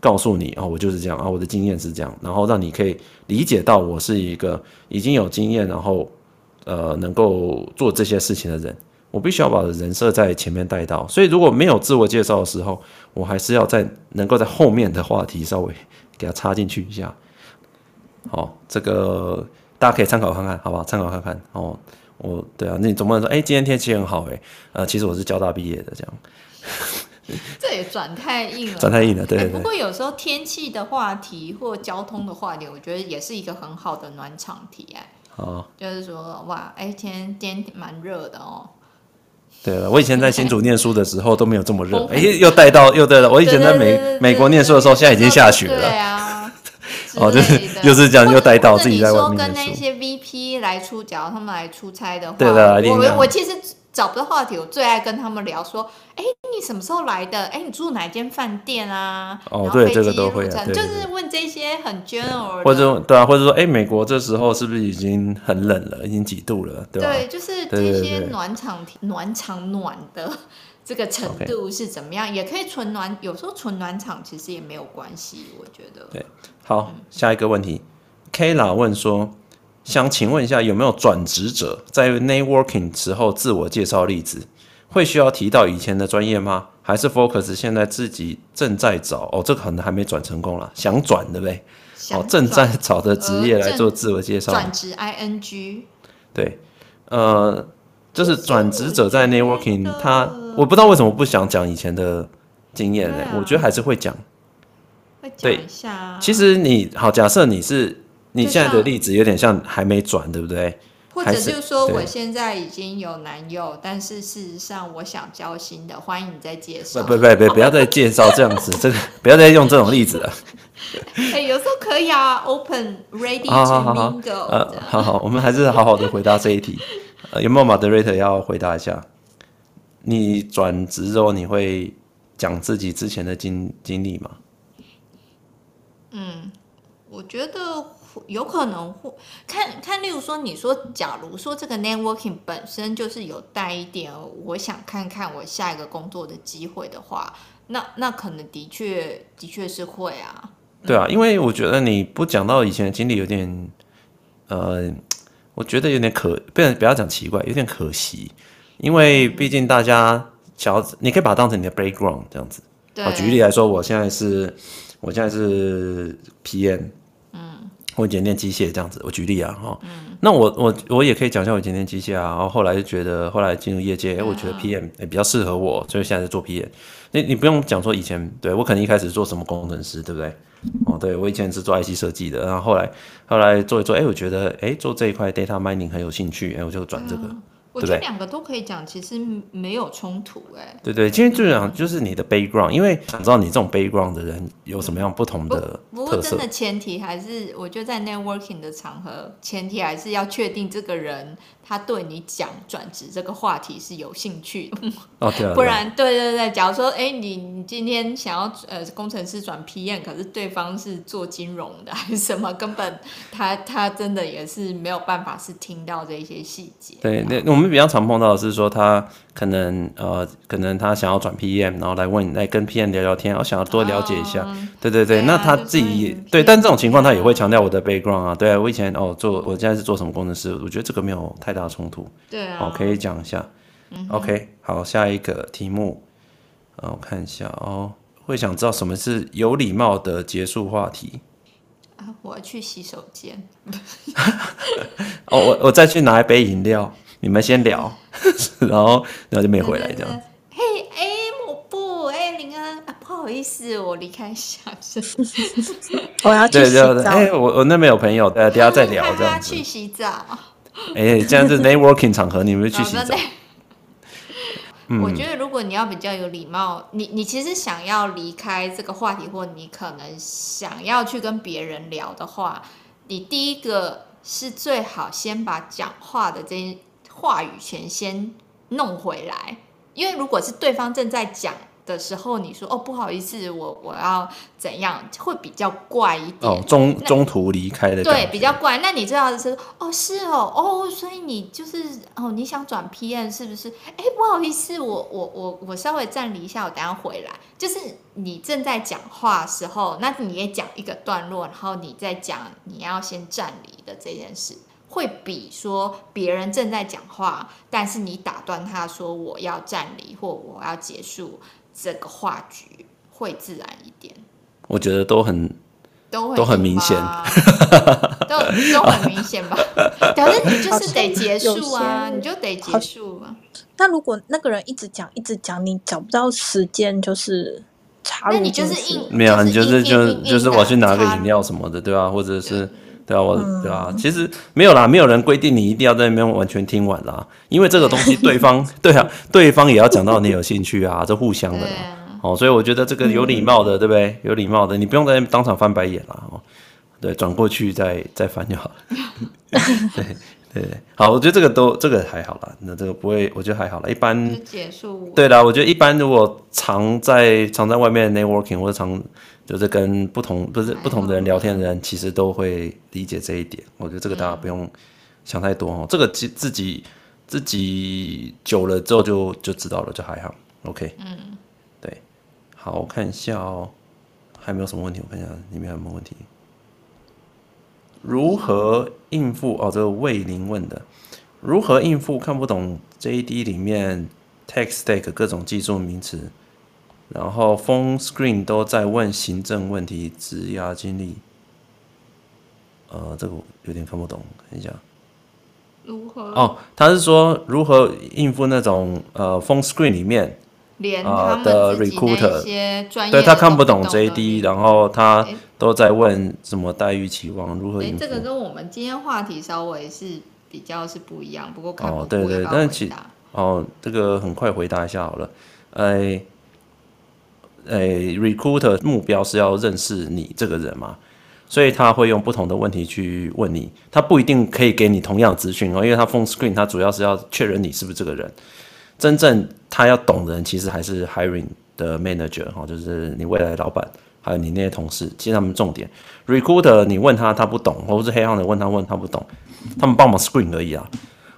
告诉你哦，我就是这样啊，我的经验是这样，然后让你可以理解到我是一个已经有经验，然后呃能够做这些事情的人。我必须要把人设在前面带到，所以如果没有自我介绍的时候，我还是要在能够在后面的话题稍微给它插进去一下。好，这个大家可以参考看看，好不好？参考看看哦。我对啊，那你总不能说，哎、今天天气很好，哎，呃，其实我是交大毕业的，这样。这也转太硬了，转太硬了，对，对，对、欸。不过有时候天气的话题或交通的话题，我觉得也是一个很好的暖场题，哎。好。就是说，哇，哎、欸，今天今天蛮热的哦。对了，我以前在新竹念书的时候都没有这么热，哎，又带到又对了。我以前在美美国念书的时候，现在已经下雪了。对啊，哦，就是 又是这样，又带到自己在外面念书。跟那些 VP 来出脚，他们来出差的话，对的，我我其实。找不到话题，我最爱跟他们聊说，哎，你什么时候来的？哎，你住哪间饭店啊？哦，对，这个都会啊，就是问这些很 general，或者对啊，或者说，哎，美国这时候是不是已经很冷了？已经几度了？对吧？对，就是这些暖场暖场暖的这个程度是怎么样？也可以纯暖，有时候纯暖场其实也没有关系，我觉得。对，好，下一个问题，Kayla 问说。想请问一下，有没有转职者在 networking 时候自我介绍例子？会需要提到以前的专业吗？还是 focus 现在自己正在找？哦，这个可能还没转成功了，想转对不对？哦，正在找的职业来做自我介绍。转职 ing。对，呃，就是转职者在 networking，他我不知道为什么不想讲以前的经验呢？啊、我觉得还是会讲。会讲一下。其实你好，假设你是。你现在的例子有点像还没转，对不对？或者就是说，我现在已经有男友，但是事实上我想交新的，欢迎你再介绍。不不不不，不要再介绍这样子，这个不要再用这种例子了。哎，有时候可以啊，open ready to mingle。呃，好好，我们还是好好的回答这一题。呃，有没有 moderator 要回答一下？你转职之后，你会讲自己之前的经经历吗？嗯，我觉得。有可能会看看，例如说，你说，假如说这个 networking 本身就是有带一点，我想看看我下一个工作的机会的话，那那可能的确的确是会啊。对啊，因为我觉得你不讲到以前的经历有点，呃，我觉得有点可，不要不要讲奇怪，有点可惜，因为毕竟大家想要，你可以把它当成你的 background 这样子。对。举例来说，我现在是，我现在是 PM。我以前练机械这样子，我举例啊，哈、嗯，那我我我也可以讲一下我以前练机械啊，然后后来就觉得，后来进入业界，哎、欸，我觉得 PM 哎比较适合我，所以现在在做 PM。你你不用讲说以前，对我可能一开始做什么工程师，对不对？哦，对我以前是做 IC 设计的，然后后来后来做一做，哎、欸，我觉得哎、欸、做这一块 data mining 很有兴趣，哎、欸，我就转这个。嗯我觉得两个都可以讲，其实没有冲突哎、欸。对对，今天就讲就是你的 background，因为想知道你这种 background 的人有什么样不同的。不过真的前提还是，我觉得在 networking 的场合，前提还是要确定这个人。他对你讲转职这个话题是有兴趣的，哦对啊，不然对对对，假如说哎你你今天想要呃工程师转 PM，可是对方是做金融的还是什么，根本他他真的也是没有办法是听到这些细节。对，那我们比较常碰到的是说他可能呃可能他想要转 PM，然后来问来跟 PM 聊聊天，我想要多了解一下。嗯、对对对，对啊、那他自己对，对，但这种情况他也会强调我的 background 啊，对啊，我以前哦做我现在是做什么工程师，我觉得这个没有太大。冲突，对啊，哦，可以讲一下，嗯，OK，好，下一个题目，我看一下哦，会想知道什么是有礼貌的结束话题。啊？我要去洗手间，哦，我我再去拿一杯饮料，你们先聊，然后然后就没回来这样。嘿，哎，我不，哎，林恩，啊，不好意思，我离开一下，我要去洗澡。哎，我我那边有朋友，呃，等下再聊 这样子。去洗澡。哎、欸，这样子 networking 场合，你们去洗澡？我觉得如果你要比较有礼貌，你你其实想要离开这个话题，或你可能想要去跟别人聊的话，你第一个是最好先把讲话的这些话语权先弄回来，因为如果是对方正在讲的时候，你说哦不好意思，我我要怎样，会比较怪一点。哦，中中途离开的。对，比较怪。那你知道是哦，是哦，哦，所以你就是哦，你想转 P N 是不是？哎，不好意思，我我我我稍微暂离一下，我等下回来。就是你正在讲话的时候，那你也讲一个段落，然后你再讲你要先暂离的这件事。会比说别人正在讲话，但是你打断他说我要站离或我要结束这个话局会自然一点。我觉得都很都都很明显，都都很明显吧。可是你就是得结束啊，你就得结束啊。那如果那个人一直讲一直讲，你找不到时间，就是插入，那你就是硬没有啊，你就是就就是我去拿个饮料什么的，对吧？或者是。对啊，我对啊，其实没有啦，没有人规定你一定要在那边完全听完啦，因为这个东西对方 对啊，对方也要讲到你有兴趣啊，这互相的嘛。哦，所以我觉得这个有礼貌的，对不对？有礼貌的，你不用在那当场翻白眼啦。哦，对，转过去再再翻就好了。对对，好，我觉得这个都这个还好啦，那这个不会，我觉得还好啦。一般结束。对啦，我觉得一般如果常在常在外面 networking 或者常。就是跟不同不是不同的人聊天的人，其实都会理解这一点。我觉得这个大家不用想太多哦。嗯、这个自自己自己久了之后就就知道了，就还好。OK，嗯，对，好，我看一下哦，还有没有什么问题？我看一下里面还有没有问题。如何应付？哦，这个魏林问的，如何应付看不懂 JD 里面 tech stack 各种技术名词？然后 phone screen 都在问行政问题、职涯经历，呃，这个我有点看不懂，看一下。如何？哦，他是说如何应付那种呃 phone screen 里面连他们的 recruiter 对他看不懂 JD，然后他都在问什么待遇期望，如何应付？这个跟我们今天话题稍微是比较是不一样，不过看不哦，对对，但是其哦，这个很快回答一下好了，哎。诶，recruiter 目标是要认识你这个人嘛，所以他会用不同的问题去问你，他不一定可以给你同样资讯哦，因为他 phone screen 他主要是要确认你是不是这个人，真正他要懂的人其实还是 hiring 的 manager 哈，就是你未来的老板，还有你那些同事，其实他们重点。recruiter 你问他他不懂，或者是 headhunter 问他问他不懂，他们帮忙 screen 而已啊，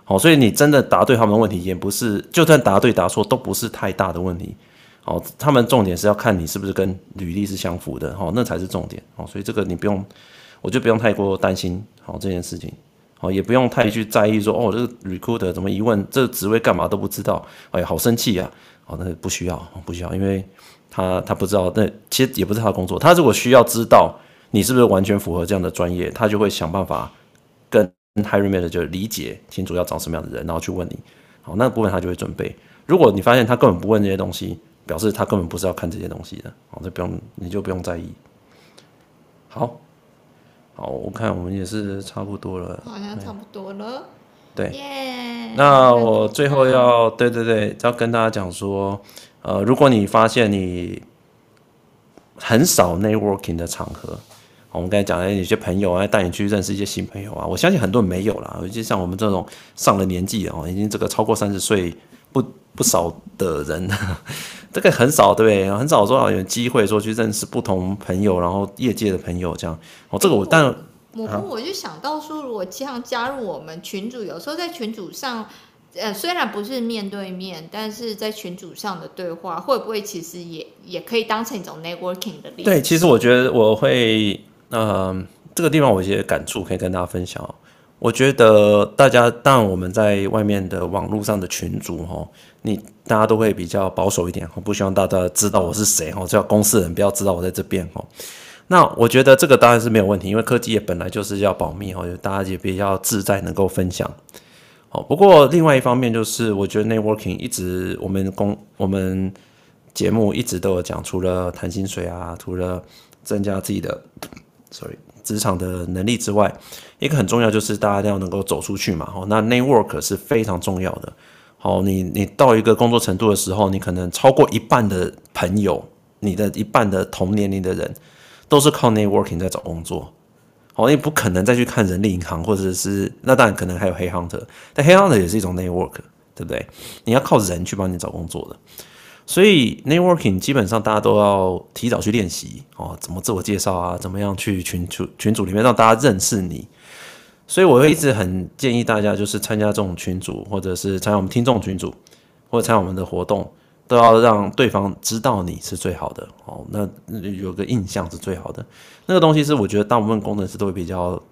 好，所以你真的答对他们的问题也不是，就算答对答错都不是太大的问题。哦，他们重点是要看你是不是跟履历是相符的，哦，那才是重点，哦，所以这个你不用，我就不用太过担心，好这件事情，哦，也不用太去在意说，哦，这个 recruiter 怎么一问这个职位干嘛都不知道，哎呀，好生气呀，哦，那不需要，不需要，因为他他不知道，那其实也不是他的工作，他如果需要知道你是不是完全符合这样的专业，他就会想办法跟 hiring manager 就理解清楚要找什么样的人，然后去问你，好，那个部分他就会准备，如果你发现他根本不问这些东西。表示他根本不是要看这些东西的，好，这不用，你就不用在意。好，好，我看我们也是差不多了，好像差不多了。对，yeah, 那我最后要，对对对，要跟大家讲说，呃，如果你发现你很少 networking 的场合，我们刚才讲的有些朋友啊，带你去认识一些新朋友啊，我相信很多人没有啦，尤其像我们这种上了年纪哦，已经这个超过三十岁不不少的人。这个很少，对？很少说有机会说去认识不同朋友，然后业界的朋友这样。哦，这个我但我我就想到说，如果这样加入我们群主，有时候在群主上，呃，虽然不是面对面，但是在群主上的对话，会不会其实也也可以当成一种 networking 的？对，其实我觉得我会，嗯、呃，这个地方我有一些感触可以跟大家分享。我觉得大家，当然我们在外面的网络上的群组，哈，你大家都会比较保守一点，我不希望大家知道我是谁，哈，叫公司人不要知道我在这边，哈。那我觉得这个当然是没有问题，因为科技业本来就是要保密，哈，大家也比较自在，能够分享。哦，不过另外一方面就是，我觉得 networking 一直我们公我们节目一直都有讲，除了谈薪水啊，除了增加自己的，sorry。职场的能力之外，一个很重要就是大家要能够走出去嘛。那 network 是非常重要的。好，你你到一个工作程度的时候，你可能超过一半的朋友，你的一半的同年龄的人，都是靠 networking 在找工作。好，你不可能再去看人力银行，或者是那当然可能还有 headhunter，但 headhunter 也是一种 network，对不对？你要靠人去帮你找工作的。所以 networking 基本上大家都要提早去练习哦，怎么自我介绍啊，怎么样去群组群组里面让大家认识你。所以我会一直很建议大家，就是参加这种群组，或者是参加我们听众群组，或者参加我们的活动，都要让对方知道你是最好的哦。那有个印象是最好的。那个东西是我觉得大部分工程师都会比较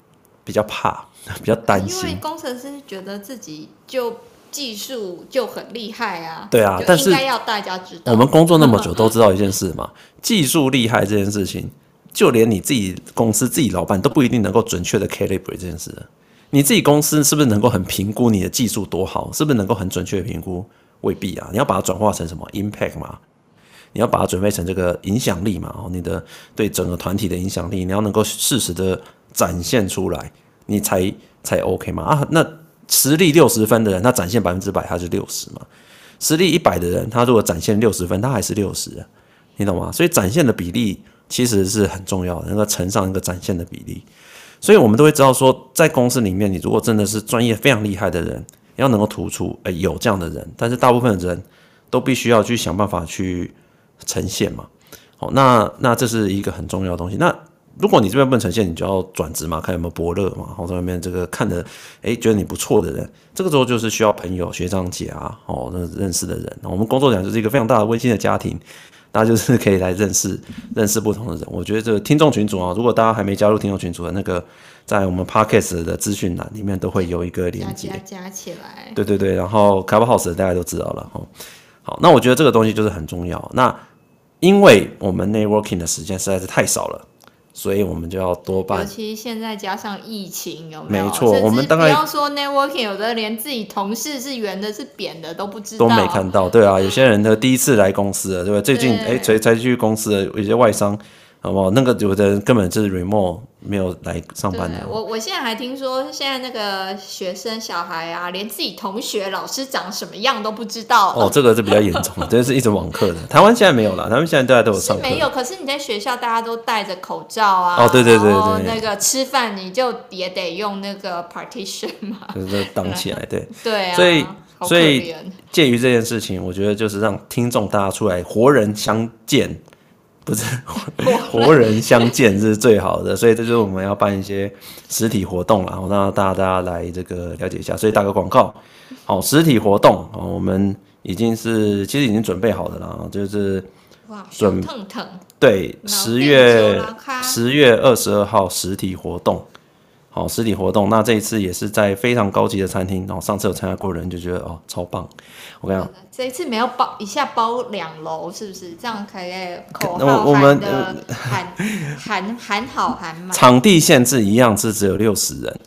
比较怕，比较担心。因为工程师觉得自己就技术就很厉害啊。对啊，但是应该要大家知道。我们工作那么久都知道一件事嘛，技术厉害这件事情。就连你自己公司自己老板都不一定能够准确的 calibrate 这件事。你自己公司是不是能够很评估你的技术多好？是不是能够很准确的评估？未必啊！你要把它转化成什么 impact 嘛？你要把它准备成这个影响力嘛？哦，你的对整个团体的影响力，你要能够适时的展现出来，你才才 OK 嘛？啊，那实力六十分的人，他展现百分之百，他是六十嘛？实力一百的人，他如果展现六十分，他还是六十？你懂吗？所以展现的比例。其实是很重要的，那个乘上一个展现的比例，所以我们都会知道说，在公司里面，你如果真的是专业非常厉害的人，要能够突出，哎，有这样的人，但是大部分的人都必须要去想办法去呈现嘛。好，那那这是一个很重要的东西。那如果你这边不能呈现，你就要转职嘛，看有没有伯乐嘛，或者外面这个看的，哎，觉得你不错的人，这个时候就是需要朋友、学长姐啊，哦，那认识的人。我们工作讲就是一个非常大的温馨的家庭。大家就是可以来认识认识不同的人。我觉得这个听众群组啊，如果大家还没加入听众群组的那个，在我们 Podcast 的资讯栏里面都会有一个连接，加起来。对对对，然后 Clubhouse 大家都知道了哈。好，那我觉得这个东西就是很重要。那因为我们 networking 的时间实在是太少了。所以我们就要多办，尤其现在加上疫情，有没有？没错，我们当然不要说 networking，有的连自己同事是圆的、是扁的都不知道，都没看到。对啊，有些人的第一次来公司了，对吧？最近哎，才才去公司的有些外商。好不好？那个有的人根本就是 remote 没有来上班的。我我现在还听说，现在那个学生小孩啊，连自己同学、老师长什么样都不知道。哦，这个是比较严重，这是一直网课的。台湾现在没有了，他们现在大家都有上课。没有，可是你在学校大家都戴着口罩啊。哦，对对对对。那个吃饭你就也得用那个 partition 嘛，就是挡起来，对。对啊。所以所以鉴于这件事情，我觉得就是让听众大家出来活人相见。不是活人相见是最好的，所以这就是我们要办一些实体活动啦，然后让大家大家来这个了解一下。所以打个广告，好，实体活动啊，我们已经是其实已经准备好的了，就是哇，准对，十月十月二十二号实体活动。好，实体活动，那这一次也是在非常高级的餐厅。然后上次有参加过的人就觉得哦，超棒。我跟你讲，这一次没有包一下包两楼，是不是这样可以口号喊的喊 喊喊好喊满？场地限制一样是只有六十人，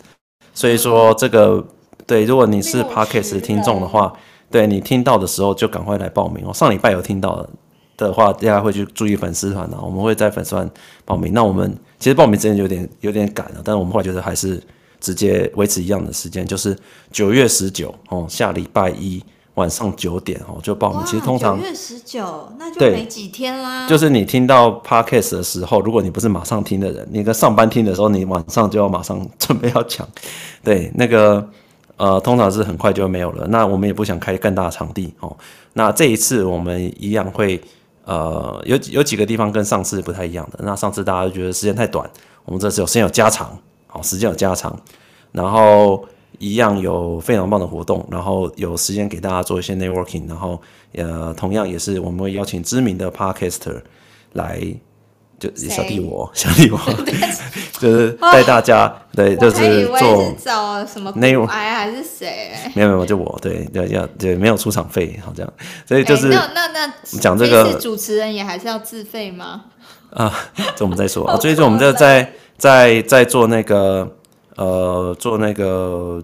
所以说这个对，如果你是 Podcast 听众的话，对你听到的时候就赶快来报名哦。上礼拜有听到的。的话，大家会去注意粉丝团的，我们会在粉丝团报名。那我们其实报名时间有点有点赶了，但是我们后来觉得还是直接维持一样的时间，就是九月十九哦，下礼拜一晚上九点哦就报名。其实通常九月十九那就没几天啦。就是你听到 podcast 的时候，如果你不是马上听的人，你在上班听的时候，你晚上就要马上准备要抢。对，那个呃，通常是很快就没有了。那我们也不想开更大的场地哦。那这一次我们一样会。呃，有有几个地方跟上次不太一样的。那上次大家都觉得时间太短，我们这次有时间有加长，好，时间有加长，然后一样有非常棒的活动，然后有时间给大家做一些 networking，然后呃，同样也是我们会邀请知名的 podcaster 来。就小弟我，小弟我，就是带大家，对，就是做找什么内容还是谁？没有没有，就我，对，要要对，没有出场费，好这样，所以就是那那那讲这个主持人也还是要自费吗？啊，这我们再说 啊，所以说我们就在在在做那个呃做那个。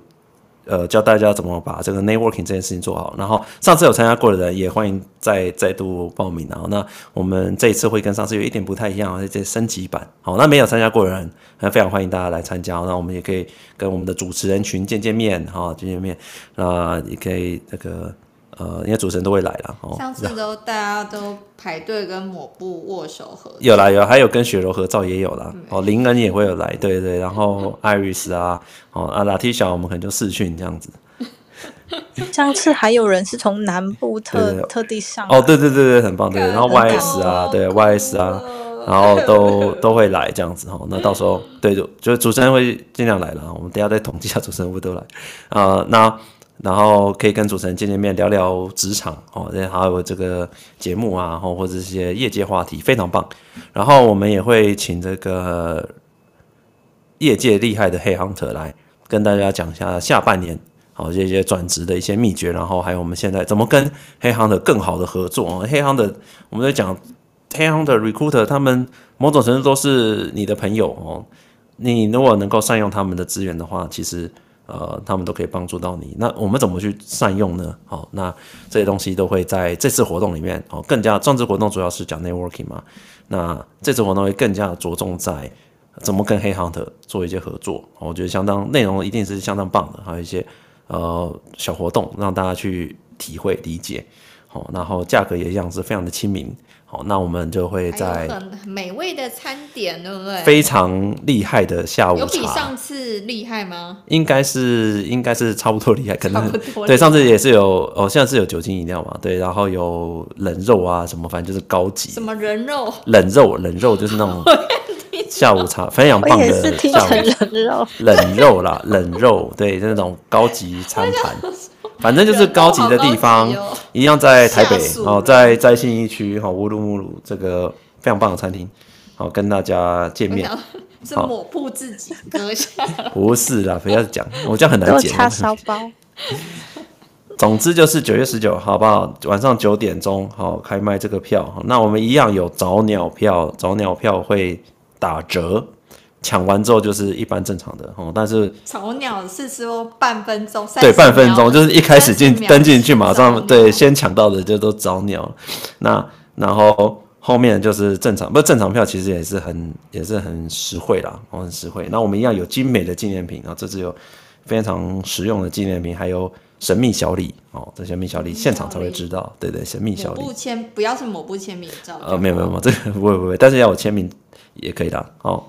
呃，教大家怎么把这个 networking 这件事情做好。然后上次有参加过的人，也欢迎再再度报名。然后那我们这一次会跟上次有一点不太一样，而且升级版。好，那没有参加过的人，那非常欢迎大家来参加。那我们也可以跟我们的主持人群见见面，哈，见见面。那也可以这个。呃，因为主持人都会来了哦。上次都大家都排队跟抹布握手合照。有啦有，还有跟雪柔合照也有啦。哦，林恩也会有来，对对。然后艾瑞斯啊，哦啊拉提小，我们可能就视讯这样子。上次还有人是从南部特特地上哦，对对对对，很棒，对，然后 YS 啊，对 YS 啊，然后都都会来这样子哈。那到时候 对，就就主持人会尽量来了，我们等下再统计一下主持人会不会都来啊。那然后可以跟主持人见见面，聊聊职场哦，还有这个节目啊，或者一些业界话题，非常棒。然后我们也会请这个业界厉害的黑 hunter 来跟大家讲一下下半年。好，这些转职的一些秘诀，然后还有我们现在怎么跟黑行的更好的合作啊？黑行的，我们在讲黑行的 recruiter，他们某种程度都是你的朋友哦。你如果能够善用他们的资源的话，其实呃，他们都可以帮助到你。那我们怎么去善用呢？好，那这些东西都会在这次活动里面哦，更加专职活动主要是讲 networking 嘛。那这次活动会更加着重在怎么跟黑 hunter 做一些合作。我觉得相当内容一定是相当棒的，还有一些。呃，小活动让大家去体会理解，好，然后价格也一样是非常的亲民，好，那我们就会在很美味的餐点，对不对？非常厉害的下午茶，有比上次厉害吗？应该是应该是差不多厉害，可能对上次也是有哦，现在是有酒精饮料嘛，对，然后有冷肉啊什么，反正就是高级。什么人肉？冷肉冷肉就是那种。下午茶非常棒的下午冷肉，冷肉啦，冷肉对，那种高级餐盘，反正就是高级的地方，一样在台北哦，在在信义区哈乌鲁木鲁这个非常棒的餐厅，好跟大家见面。是抹布自己割下？不是啦，不要讲，我这样很难剪。叉烧包。总之就是九月十九，好不好？晚上九点钟好开卖这个票，那我们一样有早鸟票，早鸟票会。打折，抢完之后就是一般正常的哦。但是早鸟是说半分钟，对，半分钟就是一开始进登进去马上对，先抢到的就都早鸟。那然后后面就是正常，不正常票其实也是很也是很实惠啦，哦，很实惠。那我们一样有精美的纪念品啊，这次有非常实用的纪念品，还有神秘小礼哦，这神秘小礼现场才会知道，对对，神秘小礼。不签不要是某部签名照呃，没有没有没有，这个不会不会，但是要我签名。也可以的哦，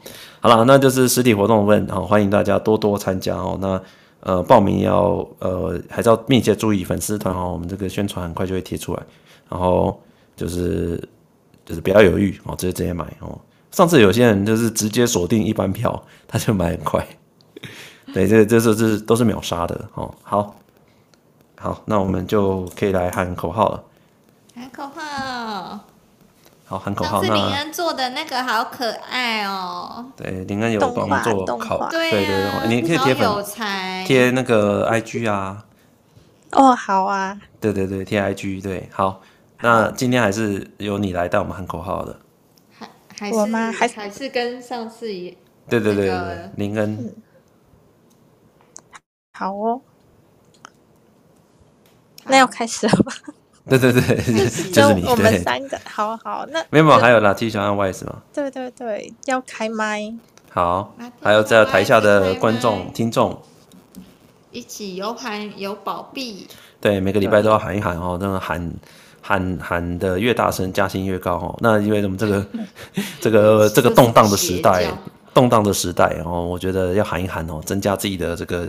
好了，那就是实体活动问哦，欢迎大家多多参加哦。那呃，报名要呃还是要密切注意粉丝团哦，我们这个宣传很快就会贴出来。然后就是就是不要犹豫哦，直接直接买哦。上次有些人就是直接锁定一般票，他就买很快。对，这这这这都是秒杀的哦。好，好，那我们就可以来喊口号了。喊口号。好，喊口号。是林恩做的那个好可爱哦。对，林恩有帮我做考，对对对，你可以贴粉，贴那个 IG 啊。哦，好啊。对对对，贴 IG 对，好。那今天还是由你来带我们喊口号的。还还是我吗？还还是跟上次一样。对对对对，林恩。好哦。那要开始了吧？对对对，就是你。我们三个，好好，那没有没有，还有啦，T 小和 Y 是吗？对对对，要开麦。好，还有在台下的观众、听众，一起有喊有保庇。对，每个礼拜都要喊一喊哦，那个喊喊喊的越大声，加薪越高哦。那因为我们这个 这个这个动荡的时代，动荡的时代哦，我觉得要喊一喊哦，增加自己的这个，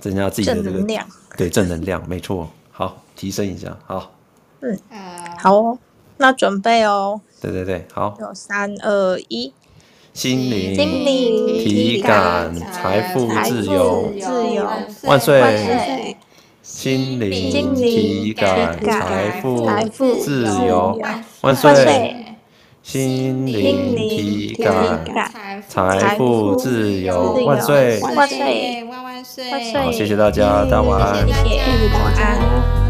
增加自己的这个正能量。对，正能量，没错。好，提升一下，好，嗯，好哦，那准备哦，对对对，好，有三二一，心灵，心灵，体感，财富自由，自由，万岁，心灵，体感，财富自由，万岁，心灵，体感，财富自由，万岁，万岁。万岁。好，谢谢大家，大家晚安。谢谢，晚安。